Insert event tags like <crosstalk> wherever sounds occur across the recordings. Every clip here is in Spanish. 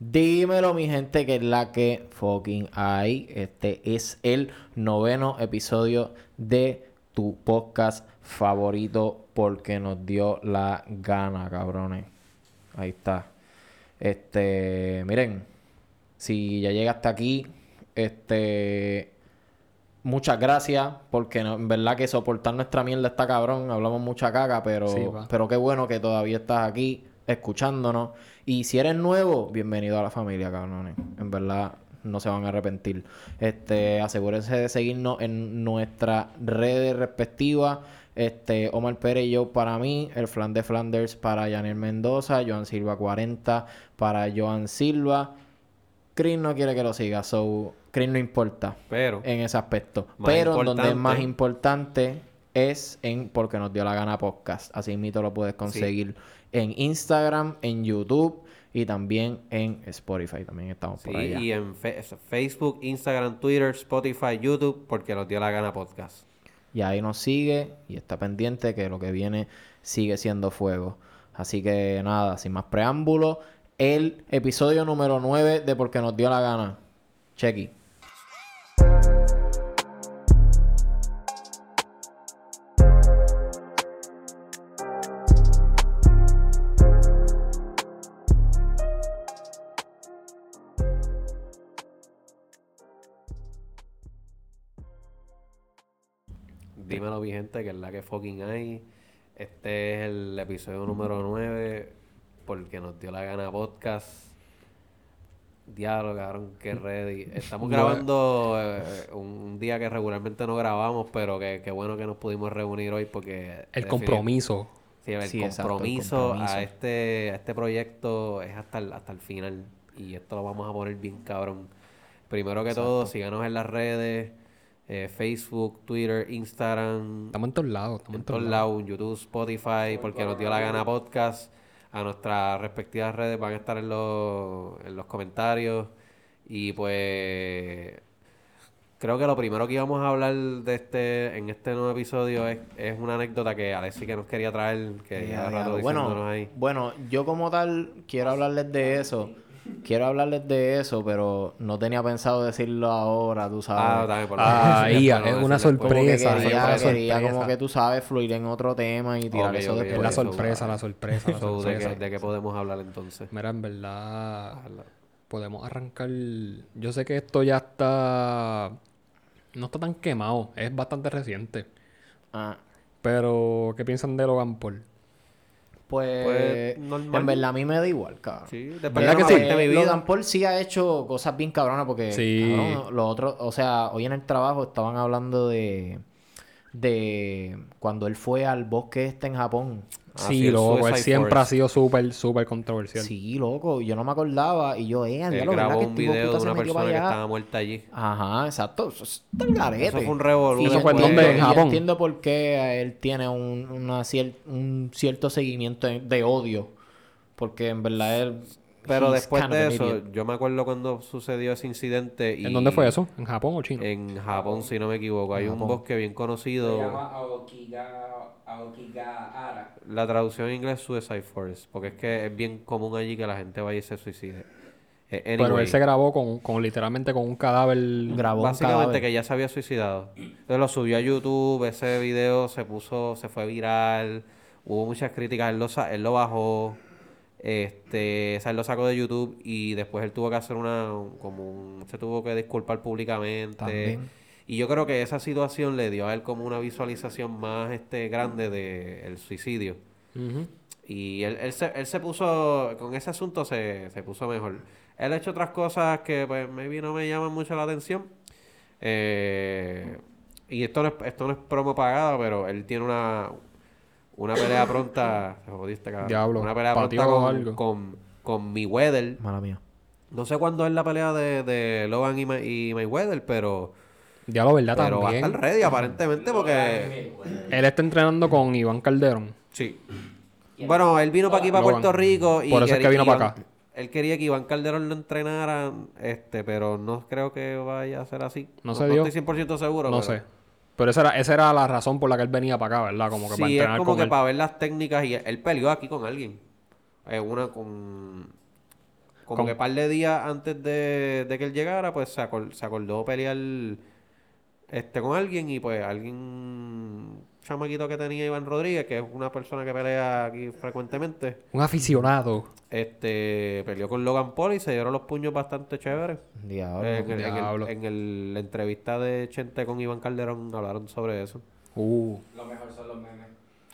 Dímelo, mi gente, que es la que fucking hay. Este es el noveno episodio de tu podcast favorito porque nos dio la gana, cabrones. Ahí está. Este, miren, si ya llegaste aquí, este, muchas gracias porque no- en verdad que soportar nuestra mierda está cabrón, hablamos mucha caga, pero, Sí, pero qué bueno que todavía estás aquí escuchándonos. Y si eres nuevo, bienvenido a la familia, cabrones. En verdad no se van a arrepentir. Este, asegúrense de seguirnos en nuestras redes respectivas. Este, Omar Pérez y yo para mí, el Flan de Flanders para Yanel Mendoza, Joan Silva 40 para Joan Silva. Chris no quiere que lo siga, so Chris no importa Pero, en ese aspecto. Pero en donde es más importante- importante es en Porque nos dio la gana podcast. Así mismo lo puedes conseguir en Instagram, en YouTube y también en Spotify. También estamos sí, por allá. y en Facebook, Instagram, Twitter, Spotify, YouTube, porque nos dio la gana podcast. Y ahí nos sigue y está pendiente que lo que viene sigue siendo fuego. Así que nada, sin más preámbulos, el episodio número 9 de Porque nos dio la gana. Chequi. Mi gente, que es la que fucking hay. Este es el episodio número 9, porque nos dio la gana podcast. Diablo, cabrón, qué ready. Estamos grabando eh, un día que regularmente no grabamos, pero que, que bueno que nos pudimos reunir hoy porque... El compromiso. Sí, el, Sí, exacto, el compromiso compromiso. a este a este proyecto es hasta el, hasta el final y esto lo vamos a poner bien cabrón. Primero que todo, síganos en las redes, eh, Facebook, Twitter, Instagram, Estamos en todos lados. Estamos en en todos lados. lados, YouTube, Spotify, porque nos dio la gana podcast. A nuestras respectivas redes van a estar en los, en los comentarios. Y pues creo que lo primero que íbamos a hablar de este, en este nuevo episodio es, es una anécdota que Alexi que nos quería traer, que Ya, ya ya, rato bueno, diciéndonos ahí. bueno, yo como tal quiero hablarles de eso. Quiero hablarles de eso, pero no tenía pensado decirlo ahora, tú Ah, sabes. también por Ah, después, ya, es una después. como que sorpresa, quería, quería como sorpresa. que tú sabes fluir en otro tema y tirar eso ok, después. Es la sorpresa, la sorpresa, la <laughs> So, ¿de, sorpresa. qué, ¿De qué podemos hablar entonces? Mira, en verdad, podemos arrancar. Yo sé que esto ya está. No está tan quemado, es bastante reciente. Ah, Pero, ¿qué piensan de Logan Paul? Pues, Pues, normal. en verdad a mí me da igual, cabrón. Sí, ¿Verdad depende que de sí? parte de mi vida. Logan Paul sí ha hecho cosas bien cabronas porque Sí. cabrón, los otros, o sea, hoy en el trabajo estaban hablando de de cuando él fue al bosque este en Japón. Ah, sí, el loco, él siempre Force. ha sido súper, súper controversial. Sí, loco, yo no me acordaba y yo, eh, Él ¿verdad grabó que un este video de una persona que estaba muerta allí. Ajá, exacto. Eso es tan garete. Eso fue un revolú Y yo ¿Eso fue entiendo- ¿En yo Japón? entiendo por qué él tiene un, una cier- un cierto seguimiento de, de odio. Porque en verdad él... Pero he's después kind of de eso, idiot. yo me acuerdo cuando sucedió ese incidente. Y ¿En dónde fue eso? ¿En Japón o China? En Japón, si no me equivoco. Hay un bosque bien conocido. La traducción en inglés es Suicide Forest. Porque es que es bien común allí que la gente vaya y se suicide. Eh, Pero él se grabó con, con literalmente con un cadáver. Grabó un Básicamente cadáver. que ya se había suicidado. Entonces lo subió a YouTube, ese video se puso, se fue viral, hubo muchas críticas, él lo, sa- él lo bajó, este, o sea, él lo sacó de YouTube y después él tuvo que hacer una, como un- se tuvo que disculpar públicamente. También. Y yo creo que esa situación le dio a él como una visualización más este grande del suicidio. Ujú. Y él, él, se, él se puso, con ese asunto se, se puso mejor. Él ha hecho otras cosas que pues maybe no me llaman mucho la atención. Eh, y esto no, es, esto no es promo pagada, pero él tiene una, una pelea pronta. <laughs> Se jodiste, cabrón. Diablo, Una pelea pronta con, algo. con, con Mayweather. Mala mía. No sé cuándo es la pelea de, de Logan y, Ma- y Mayweather, pero, Ya lo verdad pero va a también. estar ready aparentemente porque... Él está entrenando con Iván Calderón. Sí. Bueno, él vino para aquí, para Logan. Puerto Rico. Y Por eso es que vino para acá. Él quería que Iván Calderón lo entrenara, este, pero no creo que vaya a ser así. No se dio. estoy 100% seguro. No pero- sé. Pero esa era, esa era la razón por la que él venía para acá, ¿verdad? Como que para Sí, es entrenar como con que él. para ver las técnicas y él peleó aquí con alguien. Eh, una con... como Con- que par de días antes de, de que él llegara, pues se, acor- se acordó pelear este con alguien y pues alguien, chamaquito que tenía Iván Rodríguez, que es una persona que pelea aquí frecuentemente, Un aficionado. este peleó con Logan Paul y se dieron los puños bastante chéveres. Diablo. en, el- en el- diablo. en el- la entrevista de Chente con Iván Calderón hablaron sobre eso. Uh. Lo mejor son los memes.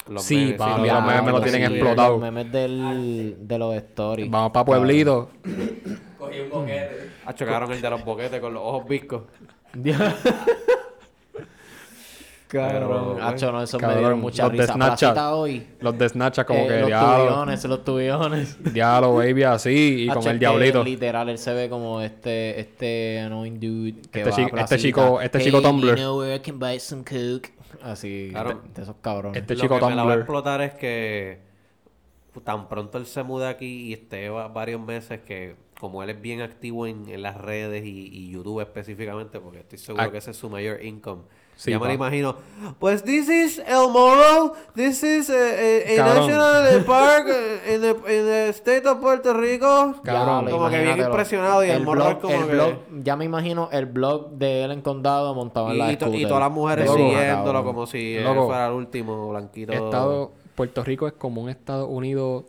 Los Sí, memes, papi, los los Diablo, memes me lo tienen sí. explotado. Los memes del, de los stories. Vamos para Pueblito. Cogí un boquete. Ah, chocaron el de los boquetes con los ojos viscos. <laughs> Cabrón. Hacho, no, me dieron mucha los de risa. Snapchat. Hoy. Los de Snapchat como Eh, que los diablo. tubiones, los tubiones. <laughs> Diablo, baby, así. Y Hacho, con el que diablito. Literal, él se ve como este, este annoying dude que Este va chi- a este placita. chico- este chico Hey, Tumblr. you know where I can buy some coke? Así, Claro. de, de esos cabrones. Este Lo chico que me la va a Tumblr. explotar es que tan pronto él se muda aquí y esté va- varios meses que como él es bien activo en, en las redes y, y YouTube específicamente, porque estoy seguro que ese es su mayor income. Sí, ya me lo imagino. Pues this is El Moro, this is eh, eh, a Cabrón. National <laughs> Park eh, in the, in the state of Puerto Rico. Cabrón. como que bien impresionado y el, morro es blog, como el que... blog, ya me imagino el blog de él en condado montado en la y, to- y todas las mujeres Loco. siguiéndolo Cabrón. como si él Loco. fuera el último blanquito. Estado, Puerto Rico es como un Estados Unidos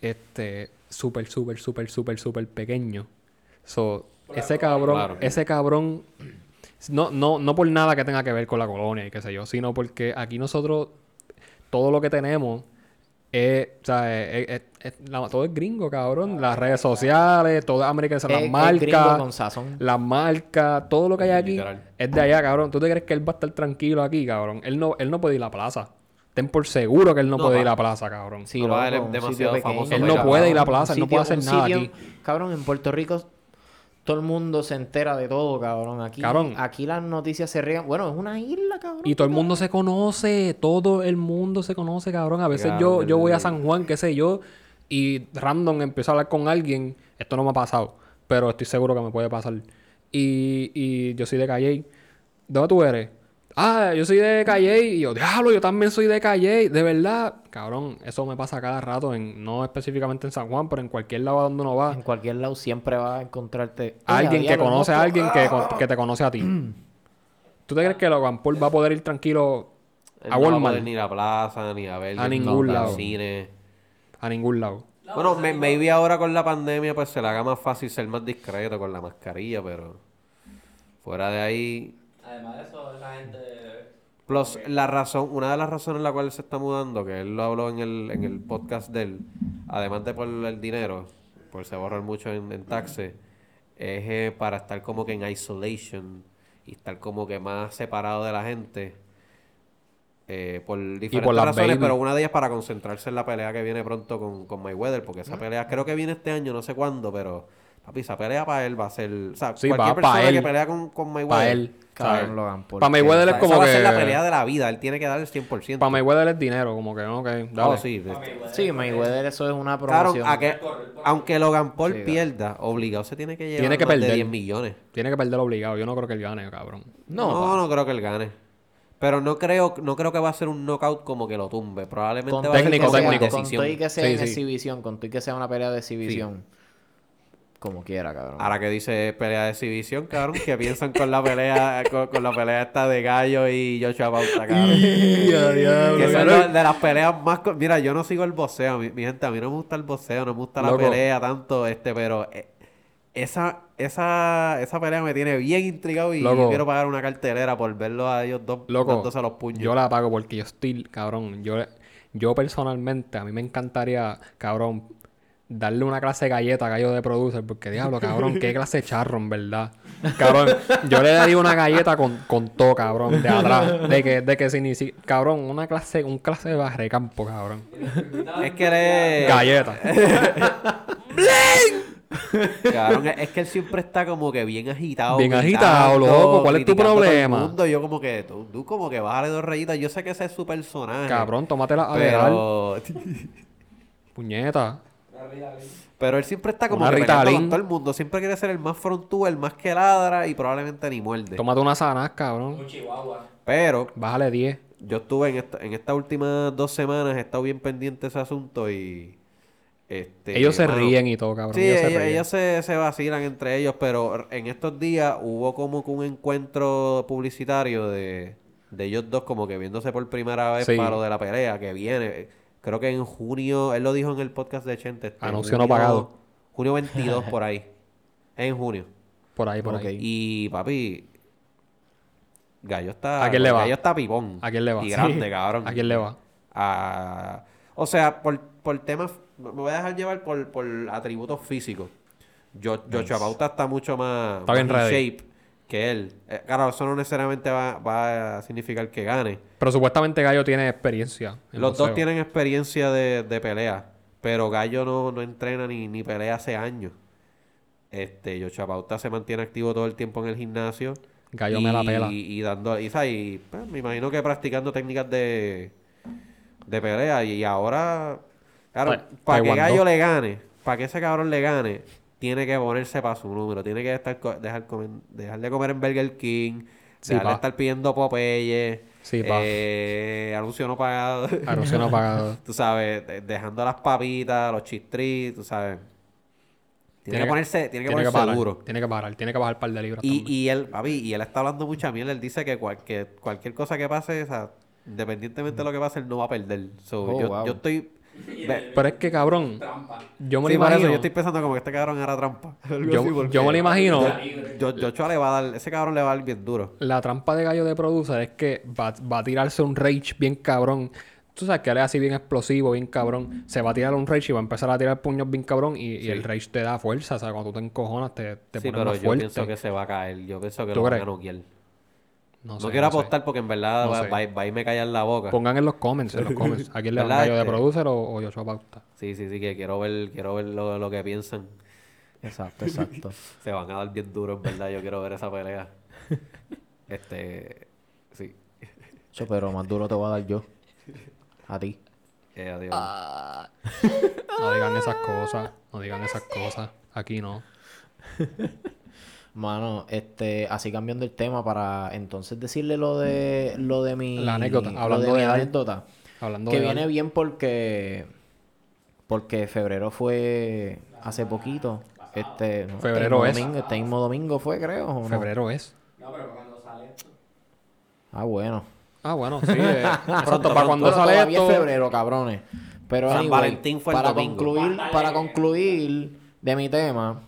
este súper, súper, súper, súper, súper pequeño. So, ese cabrón, Claro. ese cabrón, no, no, no por nada que tenga que ver con la colonia y qué sé yo, sino porque aquí nosotros, todo lo que tenemos es, o sea, es- es- es- la- todo es gringo, cabrón. Las redes sociales, todo es americano, Es- las marcas, las marcas, todo lo que hay aquí Literal. es de allá, cabrón. ¿Tú te crees que él va a estar tranquilo aquí, cabrón? Él no, él no puede ir a la plaza. Ten por seguro que él no, No, puede ir a la plaza, cabrón. Sí, No, él es demasiado famoso. Él no puede ir a la plaza, él no puede hacer nada sitio- aquí. Cabrón, en Puerto Rico todo el mundo se entera de todo, cabrón. Aquí, Cabrón. aquí las noticias se ríen. Bueno, es una isla, cabrón. Y todo el mundo se conoce, todo el mundo se conoce, cabrón. A veces Cabrón, yo, yo voy a San Juan, qué sé yo, y random empiezo a hablar con alguien. Esto no me ha pasado, pero estoy seguro que me puede pasar. Y, y yo soy de Calle. ¿De dónde tú eres? Ah, yo soy de Calle. Y yo, diablo, yo también soy de Calle. De verdad, cabrón, eso me pasa cada rato, en, no específicamente en San Juan, pero en cualquier lado donde uno va. En cualquier lado siempre vas a encontrarte... Alguien que conoce a alguien que, que te conoce a ti. <clears throat> ¿Tú te crees que Logan Paul va a poder ir tranquilo a no va a Walmart? poder ni a la plaza, ni a ver A ningún lado. cine. A ningún lado. Bueno, me- maybe ahora con la pandemia pues se le haga más fácil ser más discreto con la mascarilla, pero fuera de ahí... Además de eso, esa gente. Plus, la razón, una de las razones en la cual él se está mudando, que él lo habló en el, en el podcast de él, además de por el dinero, por se ahorrar mucho en, en taxes, es eh, para estar como que en isolation y estar como que más separado de la gente. eh, por diferentes por razones, baby. pero una de ellas para concentrarse en la pelea que viene pronto con, con Mayweather, porque esa pelea creo que viene este año, no sé cuándo, pero papi, esa pelea para él va a ser, o sea, Sí, cualquier va pa' persona que él. pelea con, con Mayweather, Para él. Cabrón, Logan Paul. Para Mayweather es como esa va que... a ser la pelea de la vida, él tiene que dar el 100%. Para Mayweather es dinero, como que, ok, dale. No, sí, de- Sí, Mayweather, eso es una Claro, promoción. a que, aunque Logan Paul Sí, pierda, obligado se tiene que llevar Tiene que más de perder. 10 millones. Tiene que perder obligado. Yo no creo que él gane, cabrón. No, No, pa. no, creo que él gane. Pero no creo, no creo que va a ser un knockout como que lo tumbe. Probablemente con va a ser técnico. Con y que sea Sí, en sí. exhibición, con y que sea una pelea de exhibición. Como quiera, cabrón. Ahora que dice pelea de exhibición, cabrón, que piensan con la pelea, <laughs> con, con la pelea esta de Gallo y Joshua Bauta, <laughs> cabrón. <laughs> que son de las peleas más... co- Mira, yo no sigo el boxeo, mi, mi gente, a mí no me gusta el boxeo, no me gusta la Loco. pelea tanto, este, pero eh, esa, esa, esa pelea me tiene bien intrigado y Loco. yo quiero pagar una cartelera por verlos a ellos dos Loco, dándose los puños. yo la pago porque yo estoy, cabrón, yo, yo personalmente, a mí me encantaría, cabrón, darle una clase de galleta a Gallo de Producer, porque diablo, cabrón, qué <laughs> clase de charro, en verdad. Cabrón, yo le daría una galleta con, con todo, cabrón, de atrás, de que, de que si ni si, cabrón, una clase, un clase de barrecampo, cabrón. Es que eres... Galleta. <laughs> Cabrón, es que él siempre está como que bien agitado. Bien agitado, loco. ¿Cuál es tu criticando a todo el problema? mundo. Yo como que, tú, tú como que bájale dos rayitas. Yo sé que ese es su personaje. Cabrón, tómatela a. Pero... Puñeta. Pero él siempre está como Una que peleando Ritalin. con todo el mundo. Siempre quiere ser el más frontú, el más que ladra y probablemente ni muerde. Tómate una sanas, cabrón. Un chihuahua. Pero Bájale 10. yo estuve en, esta, en estas últimas dos semanas, he estado bien pendiente de ese asunto y Este, Ellos se mano, ríen y todo, cabrón. Sí, ellos se ellos, ríen. ellos se, se vacilan entre ellos, pero en estos días hubo como que un encuentro publicitario de, de ellos dos como que viéndose por primera vez Sí. para lo de la pelea que viene. Creo que en junio, él lo dijo en el podcast de Chente. este, Anuncio no pagado. Junio 22 <laughs> por ahí. En junio. Por ahí, por Ok. ahí. Y papi, Gallo está... ¿A quién le va? Gallo está pipón. ¿A quién le va? Y Sí. grande, cabrón. ¿A quién le va? a- o sea, por, por temas, me voy a dejar llevar por, por atributos físicos. Yo, Joshua Pauta está mucho más, Está bien ready. shape que él. Eh, claro, eso no necesariamente va, va a significar que gane. Pero supuestamente Gallo tiene experiencia. en Los dos tienen experiencia de, de pelea, pero Gallo no, no entrena ni, ni pelea hace años. Este, Joshua Pauta se mantiene activo todo el tiempo en el gimnasio. Gallo me la pela. Y, y dando, y. Y, pues, me imagino que practicando técnicas de, de pelea. Y ahora, claro, Ta- para que. Gallo le gane, para que ese cabrón le gane, tiene que ponerse para su número. Tiene que estar dejar, comer- dejar de comer en Burger King, Sí, dejar de estar pidiendo Popeye, Sí, eh, anuncio no pagado. <laughs> Anuncio no pagado. <laughs> tú sabes, de- dejando las papitas, los chistris, tú sabes. Tiene, que ponerse, tiene que ponerse parar, duro. Tiene que parar. Tiene que bajar un par de libras Y, también. y él, papi, y él está hablando mucha mierda. Él dice que, cual- que cualquier cosa que pase, o sea, independientemente de lo que pase, él no va a perder. So, Oh, yo, wow. yo estoy. <laughs> Pero es que, cabrón, Trampa. yo me sí, lo eso imagino. yo estoy pensando como que este cabrón era trampa. <laughs> Yo- yo me lo imagino. Yo, yo, yo le va a dar, ese cabrón le va a dar bien duro. La trampa de Gallo de Producer es que va, va a tirarse un rage bien cabrón. Tú sabes que él es así bien explosivo, bien cabrón. Se va a tirar un rage y va a empezar a tirar puños bien cabrón. Y, y el rage te da fuerza. O sea, cuando tú te encojonas, te, te sí, pones pero más yo fuerte. pienso que se va a caer. Yo pienso que ¿Tú lo van a noquear. No, quiero no sé. apostar porque en verdad No va, sé. va- va a irme callar la boca. Pongan en los comments, en los <laughs> comments. ¿A quién le va. Gallo de Este- Producer o, o Joshua Pauta? Sí, sí, sí, que quiero ver, quiero ver lo, lo que piensan. Exacto, exacto. <laughs> Se van a dar bien duro, en verdad. Yo quiero ver esa pelea. Este. Sí. Cho, pero más duro te voy a dar yo. A ti. Eh, adiós. Ah. No digan esas cosas. No digan esas cosas. Aquí no. <laughs> Mano, este, así cambiando el tema para entonces decirle lo de lo de mi La anécdota, hablando de mi de Dal. anécdota. Hablando Que de viene Dal, bien porque porque febrero fue hace poquito. Este, no, Febrero este es. domingo, este mismo domingo fue, creo. ¿o no? febrero es. No, pero cuando sale esto. Ah, bueno. Ah, bueno, sí. <laughs> eh, Pronto, para cuando Pero sale todavía esto... es febrero, cabrones. Pero San anyway, Valentín fue el para domingo. concluir, para concluir de mi tema,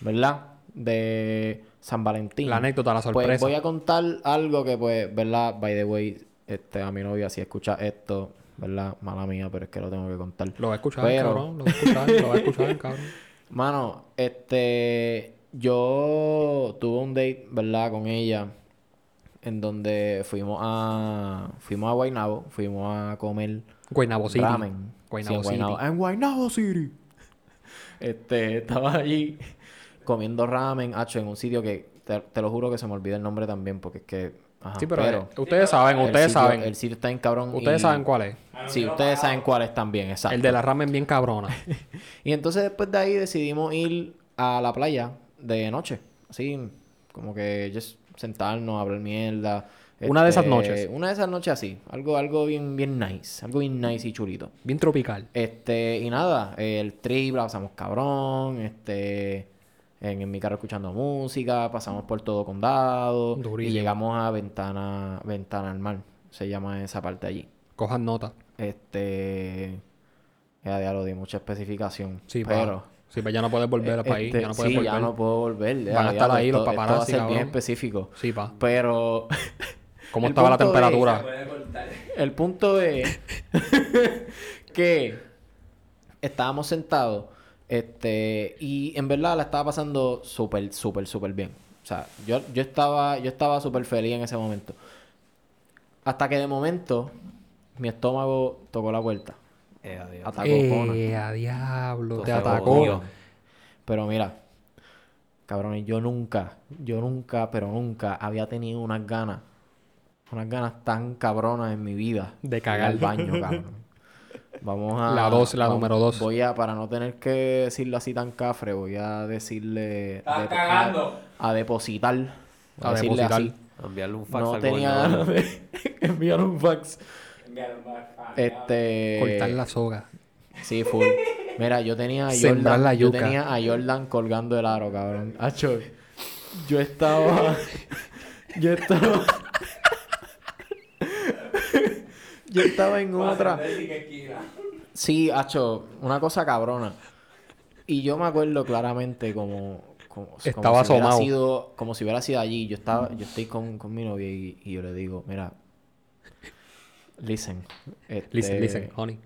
¿verdad? De San Valentín. La anécdota, la Pues sorpresa. voy a contar algo que, pues, ¿verdad? By the way, este, a mi novia, si escucha esto, ¿verdad? Mala mía, pero es que lo tengo que contar. Lo va a escuchar, Pero- cabrón. Lo va a escuchar, lo va a escuchar, <laughs> cabrón. Mano, este, yo tuve un date, ¿verdad? Con ella, en donde fuimos a, fuimos a Guaynabo, fuimos a comer Guaynabo City. ramen. Guaynabo Sí, en City. En Guaynabo City. <laughs> Este, estaba allí comiendo ramen, hacho, en un sitio que, te, te lo juro que se me olvida el nombre también, porque es que, ajá, Sí, pero, eh, ustedes saben, ustedes sitio- saben. El sitio está en cabrón. Ustedes y- saben cuál es. Sí, ustedes saben cuál es también, exacto. El de la ramen bien cabrona. <laughs> Y entonces después de ahí decidimos ir a la playa de noche. Así, como que just sentarnos, hablar mierda. Una de esas Este, noches. Una de esas noches así. Algo, algo bien, bien nice. Algo bien nice y chulito. Bien tropical. Este, y nada, el trip, la pasamos cabrón, este, en, en mi carro escuchando música, pasamos por todo condado y llegamos a Ventana, Ventana al Mar, se llama esa parte allí. Cojan nota. Este, ya, ya lo di mucha especificación, Sí, pero... pa. Sí, pues ya no puedes volver al país. este, Ya no puedes sí, volver. ya no puedo volver. ya, Van a ya, estar ahí esto- los esto va a paparazzi, ser bien específico. Sí, pa. Pero ¿Cómo estaba la temperatura? Puede cortar. el punto es <laughs> que estábamos sentados este y en verdad la estaba pasando súper, súper, súper bien. O sea, yo, yo estaba, yo estaba súper feliz en ese momento. Hasta que de momento mi estómago tocó la puerta. Eh, adiós. Atacó. Eh, a diablo. Te atacó. odio. Pero mira, cabrones, yo nunca, yo nunca, pero nunca había tenido unas ganas, unas ganas tan cabronas en mi vida. De cagar. al baño, <laughs> cabrón. Vamos a... La dos, la vamos- número dos. Voy a, para no tener que decirlo así tan cafre, voy a decirle... Estás de- cagando. A, a depositar. Voy A decirle depositar. así. Enviarle un fax No al tenía ganas de <laughs> enviar un fax. Enviaron más fan, Este... Cortar la soga. Sí, full. Mira, yo tenía a Jordan. la Yo tenía a Jordan colgando el aro, cabrón. Acho, yo estaba. <laughs> yo estaba. Yo estaba en otra. Sí, Hacho, una cosa cabrona. Y yo me acuerdo claramente como, como, como Estaba si hubiera asomado. sido, como si hubiera sido allí. Yo estaba, yo estoy con, con mi novia y, y yo le digo, mira, listen, este, Listen, listen, honey.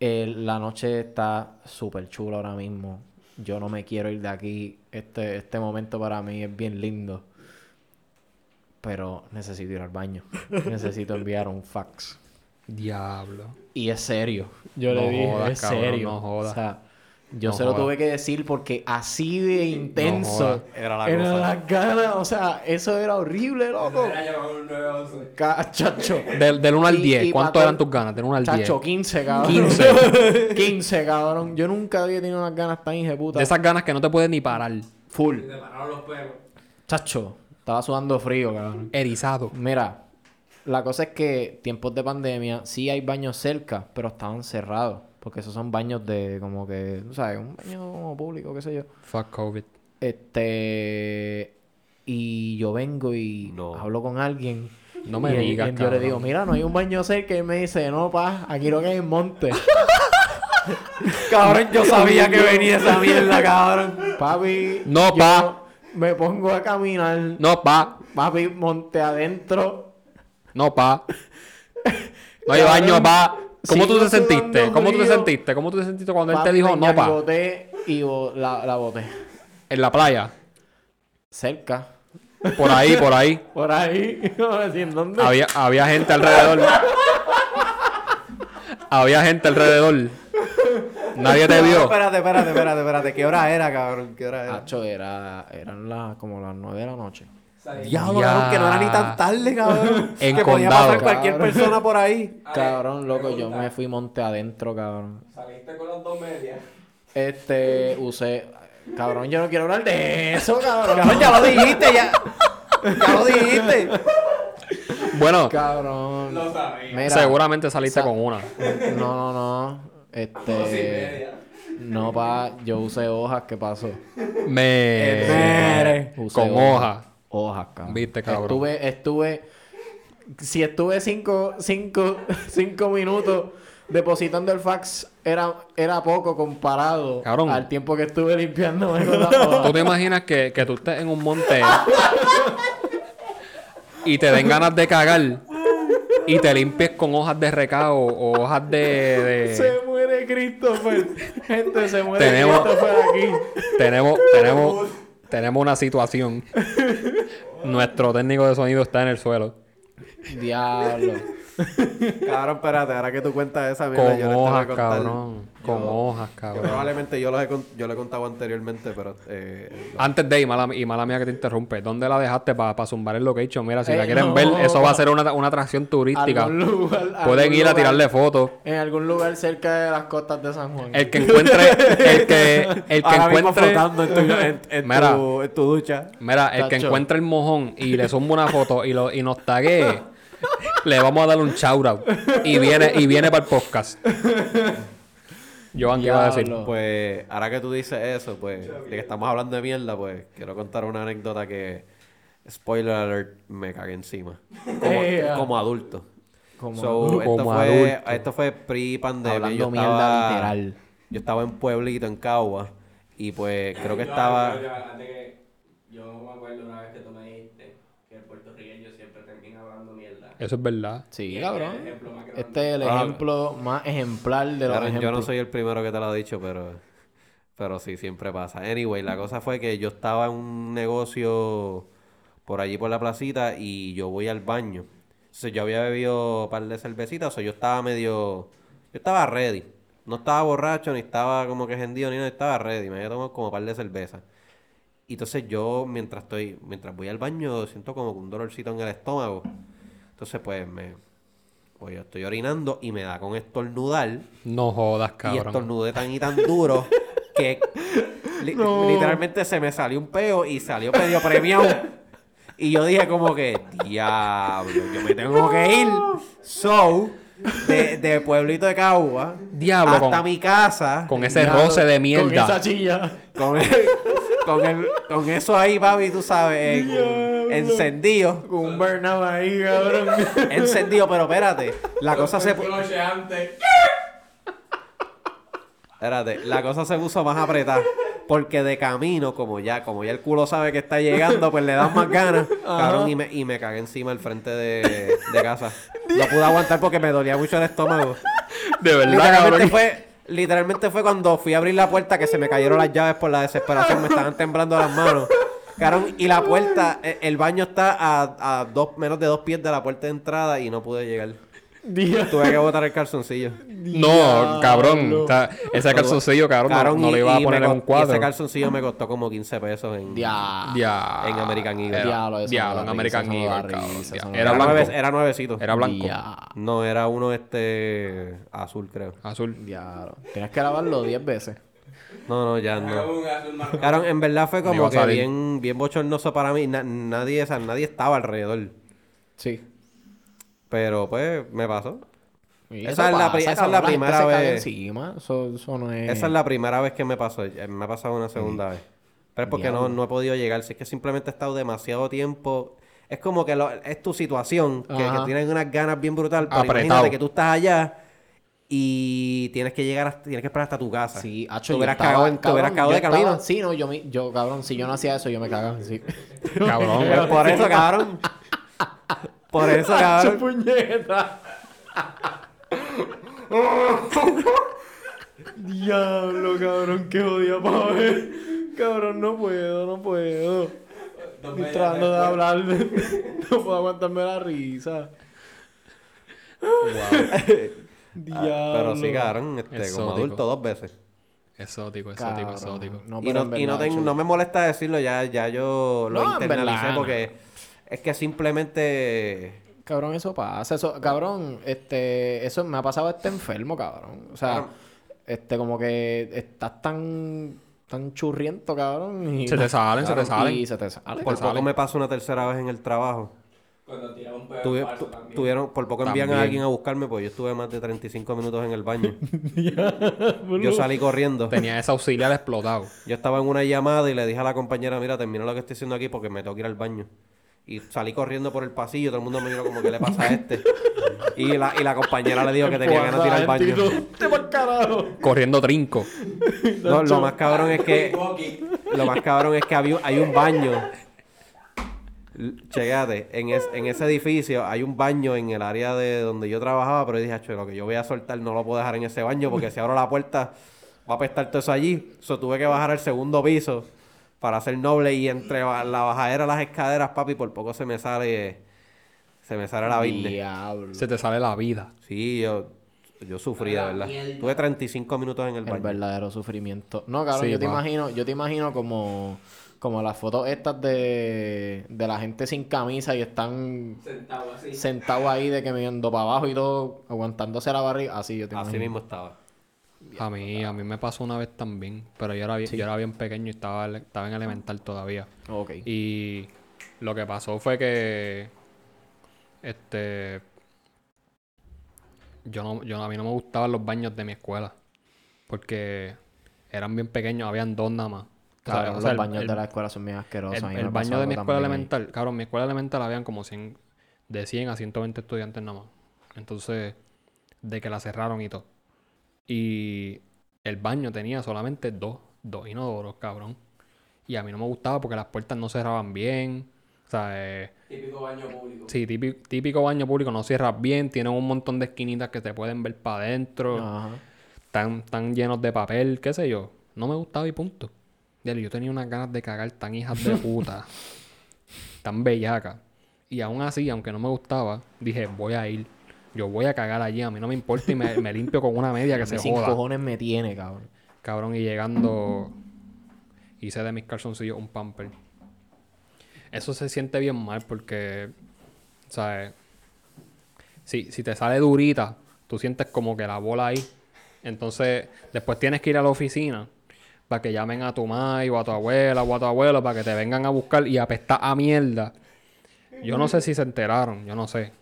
eh, la noche está súper chula ahora mismo. Yo no me quiero ir de aquí. Este, este momento para mí es bien lindo. Pero necesito ir al baño. necesito enviar un fax. Diablo. Y es serio. Yo No le dije, jodas, es cabrón, serio. no jodas. O sea, yo No se lo tuve que decir porque así de intenso. Era la eran cosa. las ganas. O sea, eso era horrible, loco. Era llamado un 911. Ca- Chacho. Del, del 1 al Y- 10, y ¿cuánto eran tus ganas? Del 1 al 10. Chacho, 15, cabrón. 15. 15, <laughs> cabrón. Yo nunca había tenido unas ganas tan hijeputas. De esas ganas que no te puedes ni parar. Full. Te pararon los pelos. Chacho, estaba sudando frío, cabrón. Erizado. Mira, la cosa es que tiempos de pandemia sí hay baños cerca, pero estaban cerrados. Porque esos son baños de como que, tú sabes, un baño como público, qué sé yo. Fuck COVID. Este. Y yo vengo y No. hablo con alguien. No me y digas, y Yo le digo, mira, no hay un baño cerca. Y él me dice, no, pa, aquí lo que hay es monte. <laughs> Cabrón, yo sabía que venía esa mierda, cabrón. Papi. No, yo pa. Me pongo a caminar. No, pa. Papi, monte adentro. No, pa. <laughs> No hay baño, pa. ¿Cómo tú te sentiste? ¿Cómo tú te sentiste? ¿Cómo tú te sentiste cuando él te dijo no, pa? boté y la, la boté. En la playa. Cerca. Por ahí, por ahí. <laughs> Por ahí. <laughs> En dónde. Había, había gente alrededor. había gente alrededor. Nadie te vio. espérate, espérate, espérate, espérate. ¿Qué hora era, cabrón? ¿Qué hora era? Hacho, era, eran las, como las nueve de la noche. Diablo, cabrón, que no era ni tan tarde, cabrón. En que podía condado. pasar cualquier Cabrón. persona por ahí. Cabrón, loco, yo me fui monte adentro, cabrón. Saliste con las dos medias. Este, usé... Cabrón, yo no quiero hablar de eso, cabrón. Cabrón, ya lo dijiste, ya. Ya lo dijiste. Bueno, Cabrón. Lo sabía. Mira, seguramente saliste sa- con una. No, no, no. Dos y Este... media. No, pa, yo usé hojas, ¿qué pasó? Me... Usé Con hoja. Hojas, cabrón. Viste, cabrón. Estuve, estuve... Si estuve cinco, cinco, <laughs> cinco minutos depositando el fax, era, era poco comparado Cabrón. al tiempo que estuve hojas. <laughs> ¿Tú te imaginas que, que tú estés en un monte <laughs> y te den ganas de cagar y te limpies con hojas de recao o hojas de... de- Se muere Christopher. Gente, se muere Tenemos- Christopher aquí. Tenemos, tenemos, tenemos una situación. Nuestro técnico de sonido está en el suelo. Diablo. <laughs> Cabrón, espérate, ahora que tú cuentas esa mierda, Con yo les tengo que hojas, contar. cabrón. Con hojas, cabrón. probablemente yo, los he yo lo he contado anteriormente, pero... Eh, Antes de, y mala, y mala mía que te interrumpe, ¿dónde la dejaste para zumbar el location? Mira, si la Eh, quieren no. ver, eso va a ser una, una atracción turística. Algún lugar- Pueden algún ir a tirarle fotos. En algún lugar cerca de las costas de San Juan. El que encuentre, el que, el que ahora encuentre, flotando en tu, en, en Mira. tu, en tu ducha. mira, el que encuentre el mojón y le zumba una foto y, lo, y nos tague, le vamos a dar un shout out. Y viene, y viene para el podcast. Joan, ¿qué iba a decir? Pues, ahora que tú dices eso, pues, de que estamos hablando de mierda, pues, quiero contar una anécdota que, spoiler alert, me cagué encima. Como, <laughs> adulto. Como So, esto, Como fue, adulto. esto fue pre-pandemia. Hablando Yo mierda estaba, literal. yo estaba en Pueblito, en Cagua, y pues, creo que estaba... yo, me acuerdo una vez que tú me dijiste que el puertorriqueño siempre termina hablando mierda. Eso es verdad. Sí, este cabrón. es el ejemplo más grande. Este es el Ah. ejemplo más ejemplar de los Claro, yo ejemplos. no soy el primero que te lo he dicho, pero, pero sí, siempre pasa. Anyway, la cosa fue que yo estaba en un negocio por allí por la placita y yo voy al baño. Entonces yo había bebido un par de cervecitas, o sea, yo estaba medio... Yo estaba ready. No estaba borracho, ni estaba como que gendido, ni nada, estaba ready. Me había tomado como un par de cervezas. Y entonces yo, mientras estoy, mientras voy al baño, siento como que un dolorcito en el estómago. Entonces, pues, me... Pues yo estoy orinando y me da con estornudar. No jodas, Y cabrón. estornudé tan y tan duro que li- literalmente se me salió un peo y salió medio premiado. Y yo dije como que, diablo, yo me tengo que ir. So, de, de Pueblito de Cagua Diablo, hasta con- mi casa. Con ese Diablo, roce de Con mierda. esa chilla. Con, el- con, el- con eso ahí, papi, tú sabes, encendido. Con un burnout ahí, cabrón. <laughs> Encendido, pero espérate. La cosa se... Antes. Espérate, la cosa se puso más apretada. Porque de camino, como ya, como ya el culo sabe que está llegando, pues le dan más ganas. Cabrón, y me, y me cagué encima del frente de, de casa. No pude aguantar porque me dolía mucho el estómago. De verdad, Literalmente cabrón. fue, literalmente fue cuando fui a abrir la puerta que se me cayeron las llaves por la desesperación. Me estaban temblando las manos. Cabrón, y la puerta, e- el baño está a, a dos, menos de dos pies de la puerta de entrada y no pude llegar. Tuve que botar el calzoncillo. No, cabrón. o sea, ese calzoncillo, cabrón, no- Cabrón, no, y- lo iba a poner en un cuadro. ese calzoncillo me costó como 15 pesos en... En American Eagle. Era, Diablo, eso diablo, en American Eagle, cabrón. Era Era, blanco. nueve- era nuevecito. Era blanco. No, era uno este azul, creo. Azul. Diablo. Tienes que lavarlo 10 veces. No, no, ya no. Cabrón, en verdad fue como que bien, bien bochornoso para mí. Na- nadie, o sea, nadie estaba alrededor. Sí. Pero pues me pasó. Esa es la esa es la primera vez. encima. Eso, eso no es... Esa es la primera vez que me pasó. Eh, Me ha pasado una segunda vez. Pero es porque no, Diablo. no he podido llegar. Si es que simplemente he estado demasiado tiempo. Es como que lo- es tu situación, que, que Ajá. tienes unas ganas bien brutal. Pero Apretado. imagínate que tú estás allá y tienes que llegar, hasta- tienes que esperar hasta tu casa. Sí, hacho, Te yo hubieras cagado, de camino. estaba- Sí, no, yo, me- yo, cabrón, si yo no hacía eso, yo me cagaba. Sí. <laughs> Cabrón. Pues por eso, cabrón. Por eso, cabrón. puñeta! Diablo, cabrón, qué jodida para ver. Cabrón, no puedo, no puedo. Estoy tratando de después. hablar. <laughs> No puedo aguantarme la risa. Diablo. <laughs> Ah, Pero sí, cabrón, este, como Exótico. adulto dos veces. Exótico, exótico, Cabrón, exótico. No, y pero no, en y no, verdad, no me molesta decirlo, ya, ya yo lo No, en internalicé verdad, no. porque es que simplemente... Cabrón, eso pasa. Eso, cabrón, este, eso me ha pasado este enfermo, cabrón. O sea, Cabrón. este, como que estás tan, tan churriento, cabrón. Y, Se te salen, se te Cabrón, salen. Y se te sale. Por poco me pasó una tercera vez en el trabajo. Cuando tira un pedo Tuve- falso también. tuvieron, por poco envían a alguien a buscarme, pues yo estuve más de 35 minutos en el baño. <laughs> yo salí corriendo. Tenía ese auxiliar explotado. Yo estaba en una llamada y le dije a la compañera, mira, termina lo que estoy haciendo aquí porque me tengo que ir al baño. Y salí corriendo por el pasillo, todo el mundo me miró como, ¿qué le pasa a este? Y la, y la compañera le dijo que tenía ganas de ir al baño. ¡Te carajo! Corriendo trinco. No, lo más cabrón es que... Lo más cabrón es que había, hay un baño. Chequéate, en, es- en ese edificio hay un baño en el área de donde yo trabajaba, pero yo dije, "Acho, lo que yo voy a soltar no lo puedo dejar en ese baño porque si abro la puerta va a apestar todo eso allí. So, tuve que bajar al segundo piso para ser noble y entre la bajadera las escaleras, papi, por poco se me sale se me sale la vida. Diablo. Se te sale la vida. Sí, yo yo sufrí, de verdad. mierda. Tuve 35 minutos en el El baño. verdadero sufrimiento. No, cabrón, Sí, yo te pa. imagino, yo te imagino como, como las fotos estas de, de la gente sin camisa y están Sentado así. sentados ahí de que mirando para abajo y todo, aguantándose la barriga. Así yo te Así imagino. mismo estaba. A mí, a mí me pasó una vez también, pero yo era bien, yo era bien pequeño y estaba, estaba en elemental todavía. Ok. Y lo que pasó fue que este yo no, yo a mí no me gustaban los baños de mi escuela. Porque eran bien pequeños, habían dos nada más. O sea, Cabrón, o sea, los el- baños el- de la escuela son bien asquerosos. el, el baño de mi escuela ahí. elemental, cabrón, mi escuela elemental habían como 100, de 100 a 120 estudiantes nada más. Entonces, de que la cerraron y todo. Y el baño tenía solamente dos, dos inodoros, cabrón. Y a mí no me gustaba porque las puertas no cerraban bien. O sea, eh, Típico baño público. sí, típico, típico baño público, no cierras bien, tienen un montón de esquinitas que se pueden ver para adentro, Ajá. están, están llenos de papel, qué sé yo. No me gustaba y punto. Yo tenía unas ganas de cagar tan hijas de puta, <laughs> tan bellacas. Y aún así, aunque no me gustaba, dije, voy a ir. Yo voy a cagar allí, a mí no me importa y me, me limpio con una media que se Sin joda. cojones me tiene, cabrón. Cabrón, y llegando, hice de mis calzoncillos un pamper. Eso se siente bien mal porque, ¿sabes? Si, si te sale durita, tú sientes como que la bola ahí. Entonces, después tienes que ir a la oficina para que llamen a tu madre o a tu abuela o a tu abuelo para que te vengan a buscar y apestar a mierda. Yo no sé si se enteraron, yo no sé.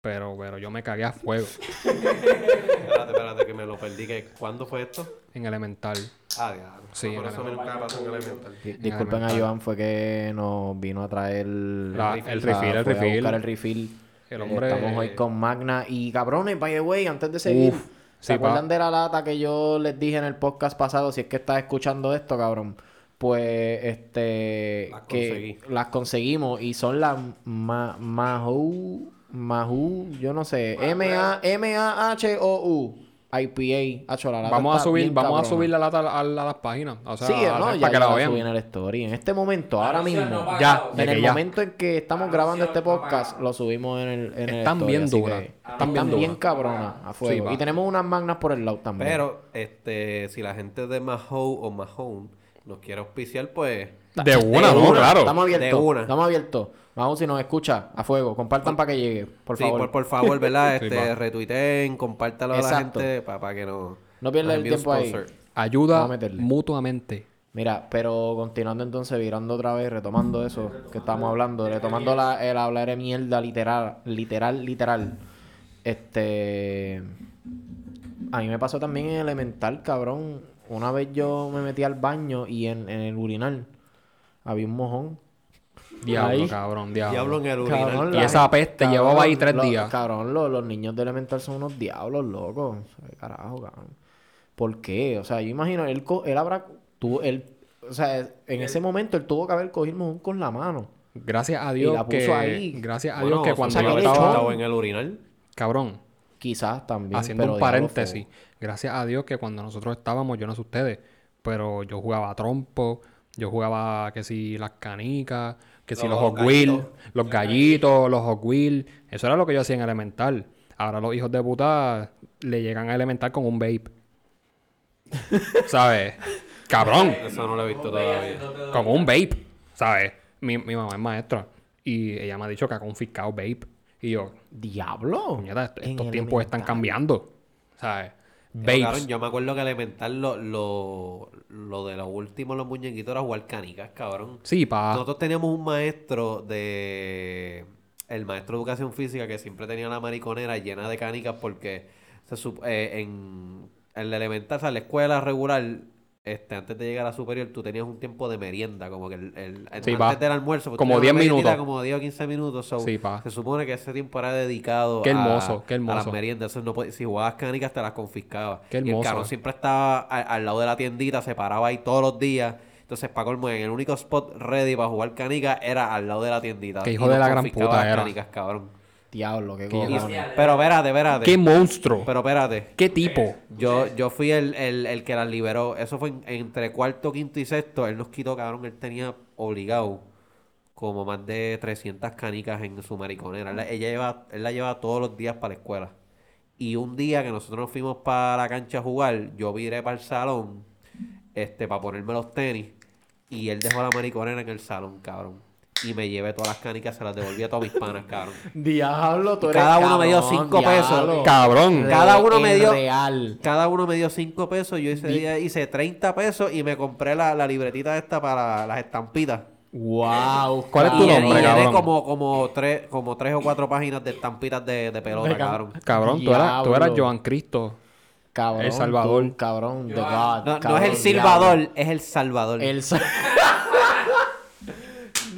Pero, pero yo me cagué a fuego Espérate, espérate, que me lo perdí. ¿Cuándo fue esto? en elemental. Ah, diablo. Sí, por en eso nunca pasó en elemental. Di- Disculpen a Joan, fue que nos vino a traer La- el refill, el refill. el refill. El hombre- Estamos hoy con Magna. Y cabrones, by the way, antes de seguir, Uf, ¿se sí, acuerdan pa. de la lata que yo les dije en el podcast pasado? Si es que estás escuchando esto, cabrón. Pues, este... Las que conseguí. las conseguimos y son las ma Mahu... Mahu... Yo no sé. M-A... M-A-H-O-U. IPA. La lata Vamos a subir, bien vamos a subir la lata a, a las páginas. O sea, sí, a- no, para ya, que ya la la vean. en el story. En este momento, ahora mismo, no. Ya, en que el ya. momento en que estamos grabando este podcast, pagado. lo subimos en el, en el Están story, bien duras. que Están Están bien cabronas a fuego. Sí, y tenemos unas magnas por el lado también. Pero, este, si la gente de Mahou o Mahone nos quiere auspiciar, pues... De una, no, claro. Estamos abiertos. De una. Estamos abiertos. Vamos, si nos escucha, a fuego. Compartan para que llegue, por sí, favor. Por, por favor, ¿verdad? <laughs> Este, retuiteen, compártalo a la gente para que no... No pierdas nos el tiempo ahí. Ayuda mutuamente. Mira, pero continuando entonces, virando otra vez, retomando eso que estábamos hablando, retomando la, el hablar de mierda literal, literal, literal. Este. A mí me pasó también en elemental, cabrón. Una vez yo me metí al baño y en, en el urinal había un mojón. Diablo, Ahí. cabrón, diablo. Diablo en el Cabrón, urinal. Y la- esa peste cabrón, llevaba ahí tres lo- días. Cabrón, lo- los niños de elemental son unos diablos, locos. ¿Qué carajo, cabrón? ¿Por qué? O sea, yo imagino, él, co- él habrá... Tuvo, él, o sea, en ese momento él tuvo que haber cogido mojón con la mano. Gracias a Y Dios la puso que... ahí. Gracias a Bueno, Dios que cuando sea, yo estaba... en el urinal. Cabrón, Quizás también. haciendo pero un paréntesis. Gracias a Dios que cuando nosotros estábamos, yo no sé ustedes, pero yo jugaba trompo, yo jugaba que si las canicas, que si Los los Hot Wheels, los gallitos, los Hot Wheels. Eso era lo que yo hacía en elemental. Ahora los hijos de puta le llegan a elemental con un vape. <laughs> ¿Sabes? Cabrón. Eso no lo he visto todavía. Con un vape, ¿sabes? Mi, mi mamá es maestra y ella me ha dicho que ha confiscado vape. Y yo, ¿Diablo? puñeta, estos tiempos están cambiando. ¿Sabes? Cabrón, yo me acuerdo que elemental lo, lo, lo de los últimos, los muñequitos era jugar canicas, cabrón. Sí, pa. Nosotros teníamos un maestro de... El maestro de educación física que siempre tenía la mariconera llena de canicas porque se eh, en, en la elemental, o sea, en la escuela regular, este, antes de llegar a superior, tú tenías un tiempo de merienda, como que el, el- Sí, antes del almuerzo. pues, Como tú 10 tenías una meriendita minutos. Como 10 o 15 minutos. so, Sí. Se supone que ese tiempo era dedicado Qué a- hermoso, qué a las meriendas. Eso no podía- si jugabas canicas, te las confiscaba. Qué Y el hermoso. cabrón siempre estaba al lado de la tiendita, se paraba ahí todos los días. Entonces, colmo, en el único spot ready para jugar canicas era al lado de la tiendita. Qué hijo de la gran puta era. canicas, cabrón. Diablo, qué cojones. Pero espérate, espérate. ¡Qué monstruo! Pero espérate. ¡Qué tipo! Yo, yo fui el, el, el que las liberó. Eso fue en- entre cuarto, quinto y sexto. Él nos quitó, cabrón. Él tenía obligado como más de 300 canicas en su mariconera. Él, la- ella lleva, él la lleva todos los días para la escuela. Y un día que nosotros nos fuimos para la cancha a jugar, yo viré para el salón este, para ponerme los tenis. Y él dejó la mariconera en el salón, cabrón. Y me llevé todas las canicas, se las devolví a todas mis panas, <laughs> cabrón. Diablo, tú eres cada uno me dio cabrón, cinco pesos. diablo. ¡Cabrón! Cada uno me dio- real. Cada uno me dio 5 pesos. Yo ese día hice 30 pesos y me compré la, la libretita esta para las estampitas. Wow. ¿Cuál es tu Y nombre, y cabrón? como, como, tres, como tres o cuatro páginas de estampitas de, de pelota, cabrón. Cabrón, tú eras, tú eras. Joan Cristo. Cabrón, El Salvador. tú, cabrón, de God. No, no es el Silvador, diablo. es el Salvador. El Sa- <laughs>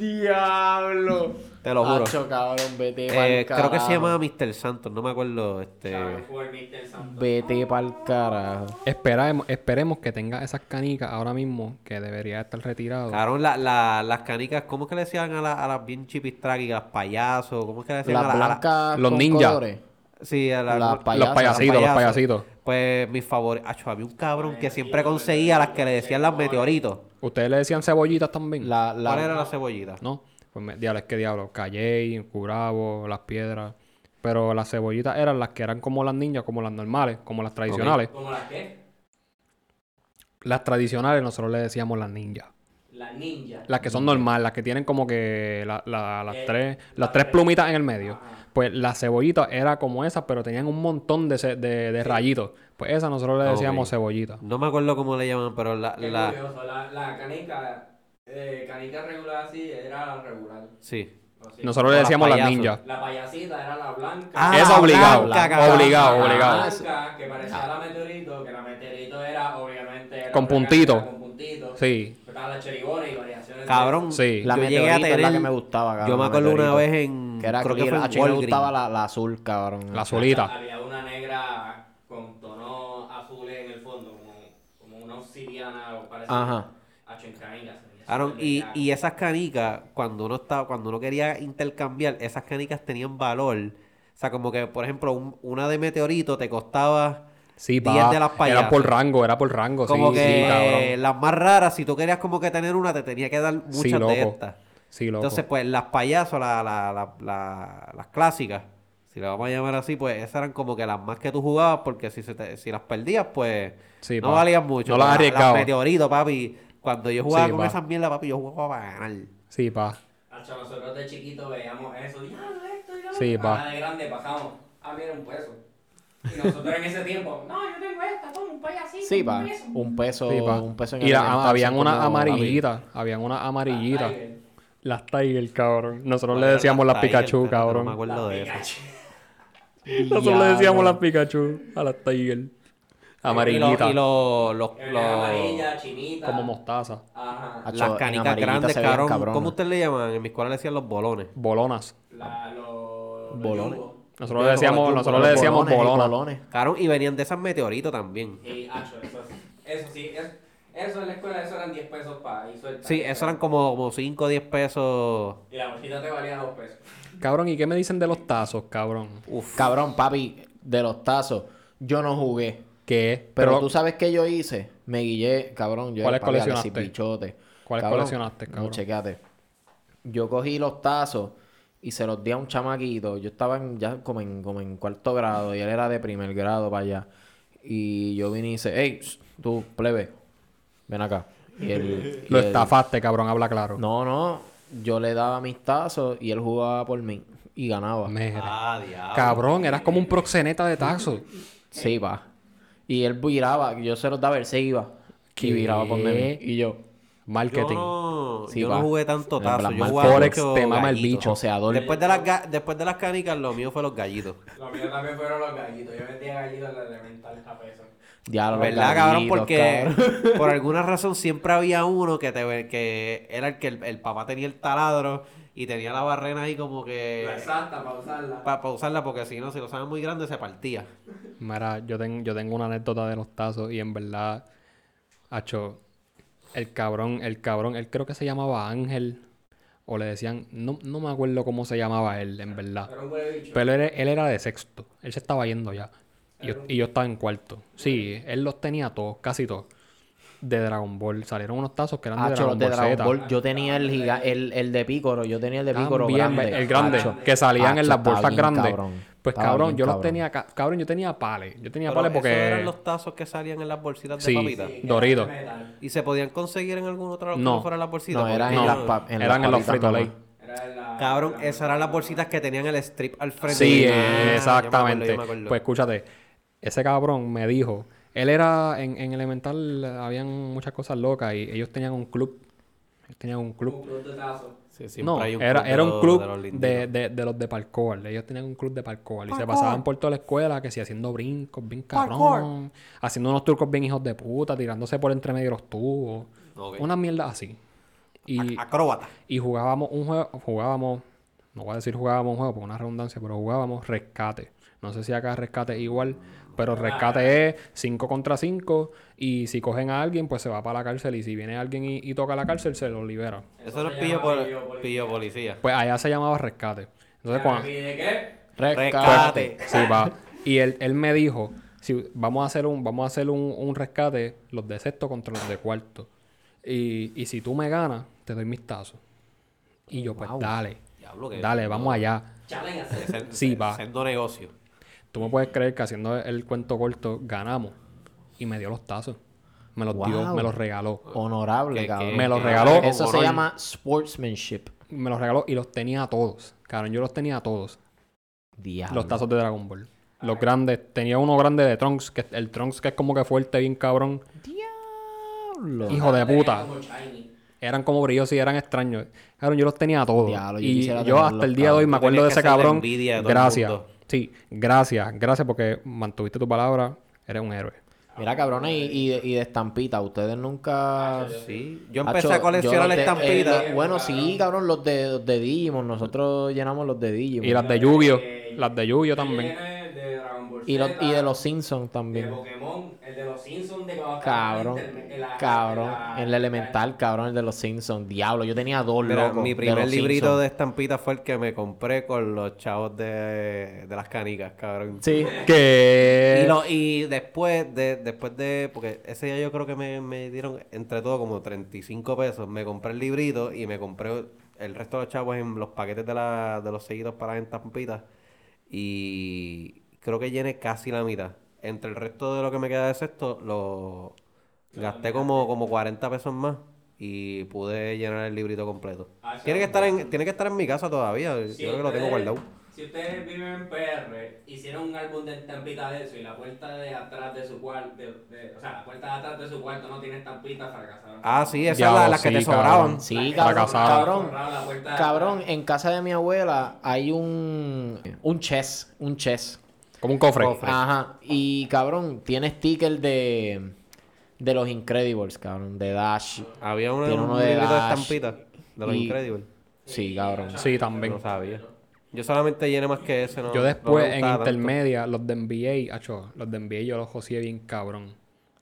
Diablo. <laughs> Te lo juro. Acho, cabrón, vete pa'l Eh, creo que se carajo. llama Mr. Santos, no me acuerdo. Este... Vete pa'l carajo. Esperemos, esperemos que tenga esas canicas ahora mismo, que debería estar retirado. Cabrón, la, la- las canicas, ¿cómo es que le decían a, la- a las bien las payasos? ¿Cómo es que le decían Las a, la- a Los con ninja. colores. Sí, a la- Las los- payasas, los payasitos, los payasitos. Pues mis favoritos. Acho, había un cabrón que siempre conseguía las que le decían las meteoritos. ¿Ustedes le decían cebollitas también? La, la, ¿Cuál era la cebollita? ¿No? Pues me, diablo, es que diablo, Calley, Curabo, las piedras. Pero las cebollitas eran las que eran como las niñas, como las normales, como las tradicionales. ¿Cómo las qué? Las tradicionales nosotros le decíamos las ninjas. Las ninjas. Las que son normales, las que tienen como que la- la- las Eh, tres, las tres plumitas en el medio. Ajá. Pues las cebollitas era como esas, pero tenían un montón de, de, de rayitos. Pues esas nosotros le decíamos Ok. cebollitas. No me acuerdo cómo le llaman, pero la... Qué la... curioso, la, la canica, eh, canica regular así era la regular. Sí. sí. Nosotros le O las decíamos las payasos. ninjas. La payasita era la blanca. Ah, Esa la obligado, blanca, obligado, La obligado. blanca, que parecía la meteorito, que la meteorito era obviamente... era Con puntito. Con puntito. Sí, Estaba la y variaciones. de Cabrón, Sí. La yo a meteorito es la tener... que me gustaba, cabrón. yo me acuerdo una vez en... Que era creo que fue en Ah, chico, me gustaba la, la azul, cabrón. la solita. Había una negra con tonos azules en el fondo, como, como o. Ajá. Hacho en canicas, Aaron, y, y esas canicas, cuando uno estaba, cuando uno quería intercambiar, esas canicas tenían valor. O sea, como que, por ejemplo, un- una de meteorito te costaba Sí, 10 pa. de las Era payasas. por rango, era por rango. como sí, que sí, las más raras, si tú querías como que tener una, te tenía que dar muchas Sí, loco. de estas. Sí, loco. Entonces, pues, las payasos, la- la- la- la- las clásicas, si las vamos a llamar así, pues esas eran como que las más que tú jugabas, porque si, se te- si las perdías, pues Sí, no pa. valían mucho. No las la- arriesgabas. meteoritos, papi. Cuando yo jugaba Sí, con pa. esas mierdas, papi, yo jugaba para ganar. Sí, pa. Hacho, nosotros de chiquitos veíamos eso. Diablo, esto, diablo. Sí, pa. Ahora de grande bajamos. Ah, mira, un peso. Y nosotros en ese tiempo, no, yo tengo esta, toma un payasito. Sí, un pa. peso. Un peso, Sí, pa. un peso en Y la- elemental habían como- amarillitas. Habían unas amarillitas. Tiger. Las Tiger, cabrón. Nosotros le decíamos las Pikachu, pero No me cabrón. acuerdo de eso. Nosotros le decíamos las Pikachu a las Tiger. Y Amarillitas. lo- y lo- los- Era los- amarilla, chinita. Como mostaza. Ajá. Las canicas amarillita grandes, cabrón. ¿Cómo ustedes le llaman? En mi escuela le decían los bolones. Bolonas. La, los, Bolones. Nosotros le decíamos, Los nosotros le decíamos Bolones y bolonas. bolones. Cabrón, y venían de esas meteoritos también. Y, hacho, eso, eso sí, es- eso en la escuela, eso eran 10 pesos para y suelta. Sí, eso eran como, como 5 o 10 pesos. Y la bolsita te valía 2 pesos. Cabrón, ¿y qué me dicen de los tazos, cabrón? Uf. Cabrón, papi, de los tazos, yo no jugué. ¿Qué? Pero, tú sabes qué yo hice. Me guillé, cabrón. Yo ¿Cuáles papi, coleccionaste? Bichote. ¿Cuáles Cabrón, coleccionaste, cabrón? No, chequéate. Yo cogí los tazos y se los di a un chamaquito. Yo estaba en- ya como en, como en cuarto grado y él era de primer grado para allá. Y yo vine y hice, hey, tú, plebe, ven acá. Y él, y Lo él- estafaste, cabrón, habla claro. No, no. Yo le daba mis tazos y él jugaba por mí y ganaba. Ah, diablo. Cabrón, eras como un proxeneta de tazos. Sí, va. Y él viraba, yo se los daba, él se iba. ¿Qué? Y viraba por mí. Y yo, Yo Marketing. no, Sí, yo no jugué tanto tazo. Yo jugaba Forex mucho te mama el bicho. Después de, las ga- después de las canicas, lo mío fue los gallitos. Los míos también fueron los gallitos. Yo vendía gallitos en la elemental a peso. Diablo, ¿Verdad, cabrón? Porque cabrón. <laughs> por alguna razón siempre había uno que te ve- que era el que el, el papá tenía el taladro y tenía la barrena ahí como que La exacta para usarla. para usarla porque si no, si lo usaban muy grande se partía. Mira, yo, ten- yo tengo una anécdota de los tazos y en verdad, hacho, el cabrón, el cabrón, él creo que se llamaba Ángel o le decían, no, no me acuerdo cómo se llamaba él, en verdad. Pero él, él era de sexto, él se estaba yendo ya. Y yo, y yo estaba en cuarto. Sí, él los tenía todos, casi todos. De Dragon Ball. Salieron unos tazos que eran de Hacho, Dragon los de Ball Dragon Z. Ball. Yo tenía el, giga- el, el de Pícoro. Yo tenía el de Pícoro También, grande. el grande, que salían en las bolsas grandes. cabrón. Pues cabrón, bien yo los cabrón. tenía, ca- cabrón, yo tenía pales. Yo tenía Pero pales porque... esos eran los tazos que salían en las bolsitas de Sí. papitas. Sí, que Doritos. de. ¿Y se podían conseguir en algún otro lado que No. no fuera las bolsitas? No, eran en las en eran las en los Frito Lay. la- Cabrón, la- esas eran las bolsitas que tenían el strip al frente. Sí, Ah, me acuerdo, exactamente. me acuerdo. Pues escúchate, ese cabrón me dijo, él era en, en Elemental, habían muchas cosas locas y ellos tenían un club. Ellos tenían un club. Un club de. Sí, No, hay un era, era un club de los de, de, de los de parkour. Ellos tenían un club de parkour y se pasaban por toda la escuela que si haciendo brincos, bien cabrón, haciendo unos trucos bien hijos de puta, tirándose por entre medio de los tubos. Una mierda así. Y, Acróbata. y jugábamos un juego, jugábamos, no voy a decir jugábamos un juego por una redundancia, pero jugábamos rescate. No sé si acá rescate es igual, pero rescate es 5 contra 5 y si cogen a alguien, pues se va para la cárcel y si viene alguien y, y toca la cárcel, se lo libera. Eso no es se pillo, por, pillo policía. pillo policía. Pues allá se llamaba rescate. Entonces, ¿Y cuando, de qué? Rescate. Sí, va. Y él, él me dijo, si vamos a hacer un, vamos a hacer un, un rescate, los de sexto contra los de cuarto. Y, y si tú me ganas, te doy mis tazos. Y yo, pues dale, Diablo, que dale, vamos allá. Sen- Sí, va. Sendo negocio. Tú me puedes creer que haciendo el cuento corto, ganamos. Y me dio los tazos. Me los dio, me los regaló. Honorable, Que- cabrón. Me los regaló. Eso se llama sportsmanship. Me los regaló y los tenía a todos. Cabrón, yo los tenía a todos. Diablo. Los tazos de Dragon Ball. Los grandes. Tenía uno grande de Trunks. Que, el Trunks que es como que fuerte, bien cabrón. Diablo. Hijo de puta. eran como brillosos y eran extraños. Cabrón, yo los tenía todos. Diablo, yo y yo hasta el día de hoy me acuerdo de ese cabrón. Gracias. Sí, gracias. Gracias porque mantuviste tu palabra. Eres un héroe. Mira, cabrones, y, y, de, y de estampita, ustedes nunca... Sí. Yo Hacho, empecé a coleccionar eh, lo- bueno, sí, cabrón, los de, los de Digimon. Nosotros llenamos los de Digimon. Y las de Yu-Gi-Oh! Las de Yu-Gi-Oh! también. De Y, los- Z, y de los Simpsons de también. Pokémon, el de los Simpsons de cuando Cabrón, en la- cabrón. en la- el elemental, cabrón, el de los Simpsons. Diablo, yo tenía dos Mira, locos. mi de primer los librito Simpsons. de estampitas fue el que me compré con los chavos de, de las canicas, cabrón. Sí. <laughs> Que... Y, lo- y después de, después de, porque ese día yo creo que me, me dieron entre todo como 35 pesos, me compré el librito y me compré el resto de los chavos en los paquetes de, la, de los seguidos para las estampitas y creo que llené casi la mitad. Entre el resto de lo que me queda de sexto, lo gasté como, como 40 pesos más y pude llenar el librito completo. Ah, Tiene que es estar en, tiene que estar en mi casa todavía, Si yo creo que lo tengo guardado. Si ustedes viven en PR, hicieron un álbum de estampita de eso y la puerta de atrás de su cuarto, de, de- o sea, la puerta de atrás de su cuarto no tiene estampita, fracasaron. Ah, sí, esas son las que sí, te cabrón. sobraban. Sí, cabrón, fracasaron. cabrón. Cabrón, atrás. en casa de mi abuela hay un... Un chess, un chess. Como un cofre. Ajá. Y cabrón, tiene sticker de... De los Incredibles, cabrón. De Dash. Había una, Tiene un uno de librito de Dash estampitas de los y- Incredibles. Sí, cabrón. Sí, también. No sabía. Yo solamente llené más que ese, ¿no? Yo después, en tanto. intermedia, los de NBA, acho, los de NBA yo los josé bien cabrón.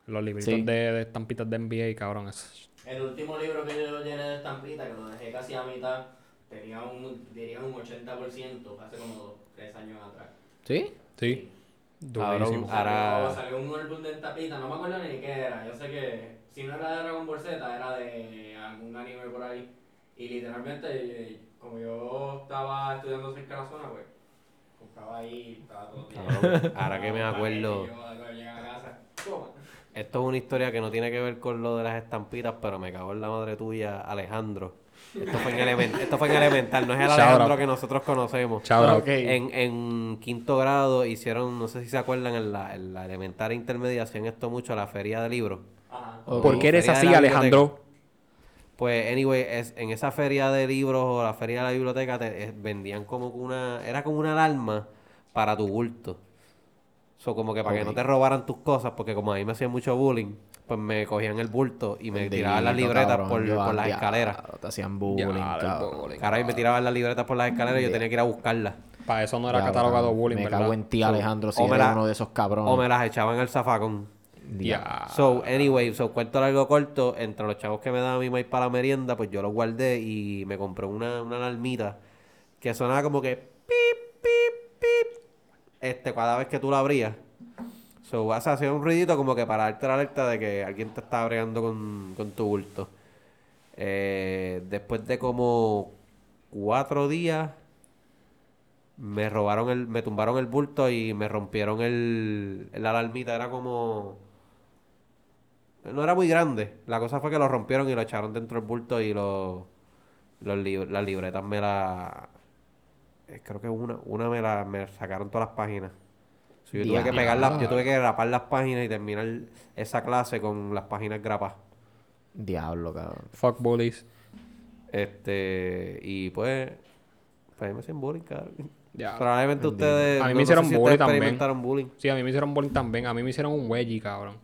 Los libritos Sí. de, de estampitas de NBA, cabrón. es- El último libro que yo llené de estampita, que lo dejé casi a mitad, tenía un, diría un 80% hace como dos, tres años atrás. ¿Sí? Sí. Durísimo. Ahora- Salió, salió un álbum de estampita, no me acuerdo ni qué era. Yo sé que si no era de Dragon Ball Z, era de algún anime por ahí. Y literalmente, eh, como yo estaba estudiando cerca de la zona, pues compraba ahí, estaba todo. Cabrón, ahora que me acuerdo. Esto es una historia que no tiene que ver con lo de las estampitas, pero me cago en la madre tuya, Alejandro. Esto fue en, elemen- esto fue en elemental, no es el Alejandro que nosotros conocemos. En, en quinto grado hicieron, no sé si se acuerdan, en la, en la elemental intermedia hacían esto mucho, la feria de libros. Ajá. Ok. ¿Por qué eres así, Alejandro? Pues, anyway, es, en esa feria de libros o la feria de la biblioteca te, eh, vendían como una... Era como una alarma para tu bulto. So, como que para que no te robaran tus cosas, porque como a mí me hacían mucho bullying, pues me cogían el bulto y me tiraban las libretas cabrón, por, yo, por las ya, escaleras. Te hacían bullying, Ya, cabrón. bullying. Caray, me tiraban las libretas por las escaleras y yo tenía que ir a buscarlas. Para eso no era Ya, catalogado bullying, Me ¿verdad? cago en ti, Alejandro, si o me eres la- uno de esos cabrones. O me las echaban al zafacón. Ya. So, anyway, so, cuento largo corto, entre los chavos que me daba mi maíz para la merienda, pues yo los guardé y me compré una, una alarmita que sonaba como que pip, pip, pip, este, cada vez que tú la abrías. So, vas a hacer un ruidito como que para darte la alerta de que alguien te está bregando con, con tu bulto. Eh, después de como cuatro días, me robaron el, me tumbaron el bulto y me rompieron el, la alarmita. Era como, no era muy grande. La cosa fue que lo rompieron y lo echaron dentro del bulto y lo, los las libretas me la, eh, creo que una, una me la, me sacaron todas las páginas. So, yo tuve que Diablo. pegarlas, yo tuve que grapar las páginas y terminar esa clase con las páginas grapas. Diablo, cabrón. Fuck bullies. Este, y pues, pues me hacían bullying, cabrón. Ya. Probablemente ustedes. A mí me no- no sé hicieron si bullying también. experimentaron bullying. Sí, a mí me hicieron bullying también. A mí me hicieron un wedgie, cabrón.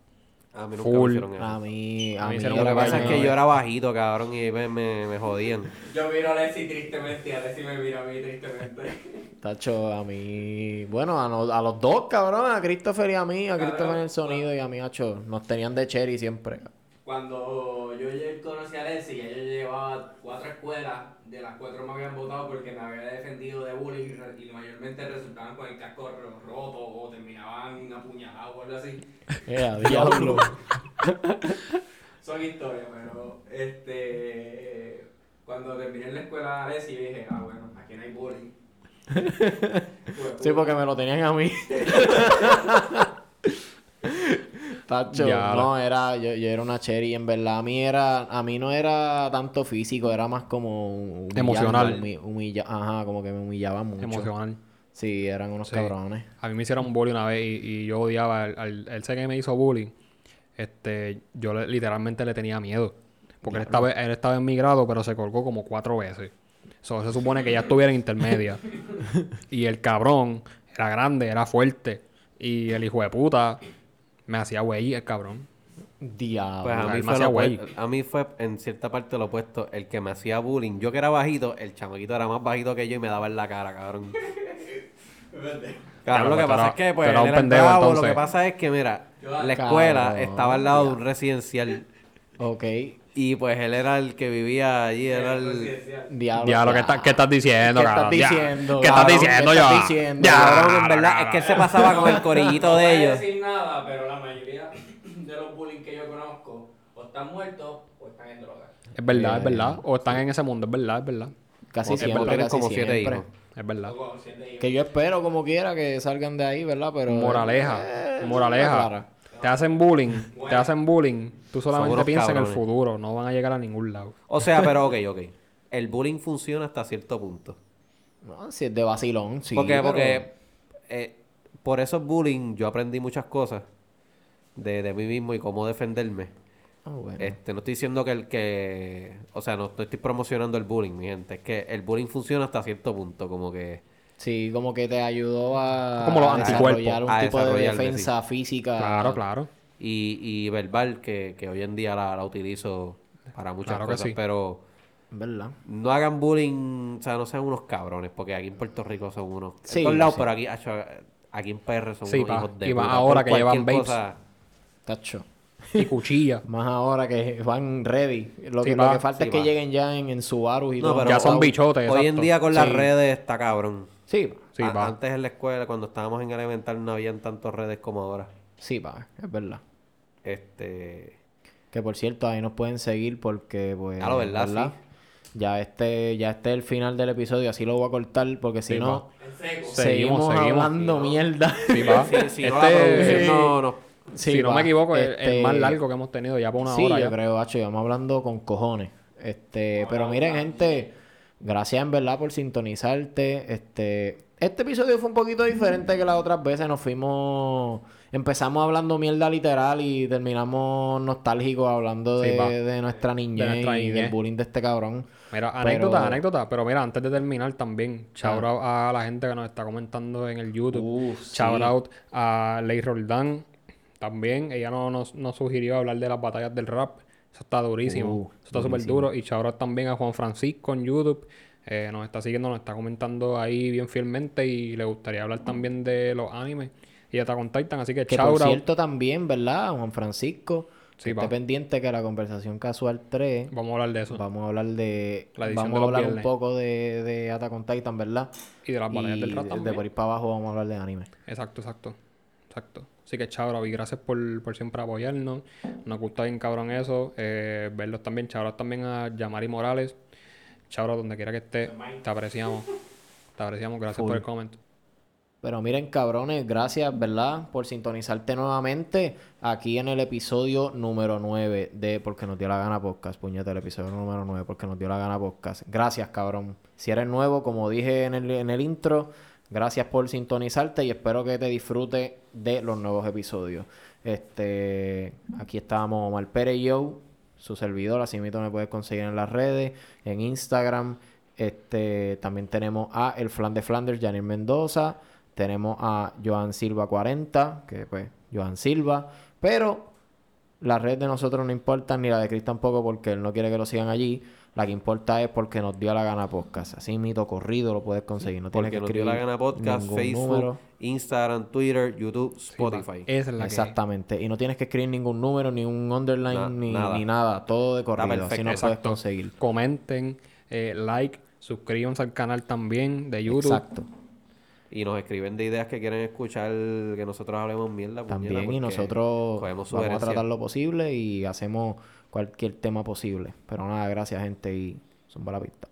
A mí nunca Full. me hicieron eso. A mí, a A mí Lo que pasa es que yo era bajito, cabrón, y me, me, me jodían. Yo miro a Alessi tristemente y Alessi me mira a mí tristemente. <laughs> Tacho, a mí... Bueno, a, no- a los dos, cabrón. A Christopher y a mí. A Christopher en el sonido y a mí, hacho. Nos tenían de cherry siempre. Cuando yo llegué- conocí a Alessi, ya yo llevaba cuatro escuelas, de las cuatro me habían votado porque me había defendido de bullying y mayormente resultaban con el casco ro- roto o terminaban apuñalados o algo así. Eh, diablo. <laughs> Son historias, pero este cuando terminé en la escuela de Alessi dije, ah bueno, aquí no hay bullying. Pues, <laughs> Sí, porque me lo tenían a mí. <laughs> Tacho, no, era, yo, yo era una cherry, en verdad, a mí era, a mí no era tanto físico, era más como Emocional. humi- humilla- ajá, como que me humillaban mucho. Emocional. Sí, eran unos Sí. cabrones. A mí me hicieron bullying una vez y, y yo odiaba él sé que me hizo bullying. Este, yo le- literalmente le tenía miedo. Porque él estaba, él estaba en mi grado, pero se colgó como cuatro veces. So, se supone que ya estuviera en intermedia. <laughs> y el cabrón era grande, era fuerte. Y el hijo de puta me hacía güey, el cabrón. Diablo. Pues a mí, me fue lo güey. a mí fue en cierta parte lo opuesto. El que me hacía bullying. Yo que era bajito, el chamaquito era más bajito que yo y me daba en la cara, cabrón. Claro, lo que pasa era- es que pues, él un era pendejo, bravo. Lo que pasa es que, mira, la escuela Cabrón, estaba al lado de un residencial. Ok. Y pues él era el que vivía allí, era el... Diablo. Diablo, ¿qué, está- qué estás diciendo, ¿Qué estás diciendo, ¿Qué estás diciendo, ¿Qué ya? estás diciendo? Ya, Cabrón, en verdad, es que él se pasaba con el corillito No de voy a ellos. decir nada, pero la mayoría de los bullying que yo conozco o están muertos o están en drogas. Es verdad, es Eh, verdad. O están en ese mundo, es verdad, es verdad. Casi Ok, siempre, porque tienen casi como siete siempre. hijos. Es verdad. Que yo espero como quiera que salgan de ahí, ¿verdad? Pero... Moraleja, eh, moraleja. Te hacen bullying, te hacen bullying. Tú solamente piensas en el futuro, no van a llegar a ningún lado. O sea, pero <laughs> ok, ok. El bullying funciona hasta cierto punto. No, si es de vacilón, sí. porque, pero- porque eh, por esos bullying yo aprendí muchas cosas de, de mí mismo y cómo defenderme. Ah, bueno. Este, no estoy diciendo que el que, o sea, no, no estoy promocionando el bullying, mi gente. Es que el bullying funciona hasta cierto punto, como que Sí, como que te ayudó a, Como los desarrollar un A tipo de defensa física. Claro, claro. y, y verbal que, que hoy en día la, la utilizo para muchas Claro que cosas, sí. pero ¿Verdad? no hagan bullying, o sea, no sean unos cabrones, porque aquí en Puerto Rico son unos, Sí, en todos lados, sí. pero aquí, aquí en PR son Sí, unos pa. hijos de Y más ahora que llevan babes. cosa- Tacho. Y cuchilla. Más ahora que van ready. Lo, Sí, que, lo va. que falta Sí, es que va. lleguen ya en, en Subaru y No, todo. pero ya son bichotes, Hoy en día con las Sí. redes está cabrón. Sí, Sí, A- va. Antes en la escuela, cuando estábamos en elemental, no habían tantas redes como ahora. sí, pa, es verdad. Este. Que por cierto, ahí nos pueden seguir porque, pues. Ah, lo verdad, Ya este, ya este es el final del episodio, así lo voy a cortar porque si Sí, no, seguimos, Seguimos, seguimos. hablando mierda. Sí, va. <laughs> Sí, no la Este- producción no, no. Sí, si no va. me equivoco, es el Este, más largo que hemos tenido ya por una sí, hora. yo creo, hacho, vamos hablando con cojones. Este, pero miren, gente, gracias en verdad por sintonizarte. Este, este episodio fue un poquito diferente que las otras veces. Nos fuimos, empezamos hablando mierda literal y terminamos nostálgicos hablando Sí, de, de nuestra niñez nuestra y del bullying de este cabrón. Mira, Pero- anécdota, anécdota. Pero mira, antes de terminar también, shout out a la gente que nos está comentando en el YouTube. Sí. Shout out a Ley Roldán. También, ella no- nos, nos sugirió hablar de las batallas del rap. Eso está durísimo. Uh, Eso está súper duro. Y shout out también a Juan Francisco en YouTube. Eh, nos está siguiendo, nos está comentando ahí bien fielmente. Y le gustaría hablar también de los animes y Titan. Así que, Que por out. cierto también, ¿verdad? Juan Francisco. Sí, esté pendiente que la conversación casual 3 Vamos a hablar de eso. Vamos a hablar de. La vamos de a hablar un poco de, de Attack on Titan, ¿verdad? Y de las batallas del rap de- por ahí para abajo vamos a hablar de anime. Exacto, exacto. Exacto. Así que chao, y gracias por, por siempre apoyarnos. Nos gusta bien cabrón eso. Eh, verlos también. Chao también a Yamari Morales. Chao donde quiera que esté. Te apreciamos. Te apreciamos. Gracias Full. por el comment. Pero miren, cabrones, gracias, ¿verdad? Por sintonizarte nuevamente aquí en el episodio número 9 de Porque nos dio la gana podcast. Puñete, el episodio número 9 Porque nos dio la gana podcast. Gracias, cabrón. Si eres nuevo, como dije en el, en el intro, gracias por sintonizarte y espero que te disfrutes de los nuevos episodios. Este, aquí estábamos Omar Pérez y yo, su servidor, así mismo me puedes conseguir en las redes, en Instagram. Este, también tenemos a El Flan de Flanders, Janir Mendoza. Tenemos a Joan Silva 40, que pues, Joan Silva. Pero la red de nosotros no importa, ni la de Chris tampoco, porque él no quiere que lo sigan allí. La que importa es porque nos dio la gana podcast. Así mito corrido lo puedes conseguir. No tienes Porque que nos dio escribir la gana podcast, ningún Facebook, número. Instagram, Twitter, YouTube, Spotify. Esa es la que Exactamente. Y no tienes que escribir ningún número, ni un underline, Na- ni, nada. ni nada. Todo de corrido. Así perfecto. no puedes Exacto. conseguir. Comenten, eh, like, suscríbanse al canal también de YouTube. Exacto. Y nos escriben de ideas que quieren escuchar que nosotros hablemos mierda. También. Y nosotros vamos a tratar lo posible y hacemos cualquier tema posible. Pero nada, gracias gente y son para la pista.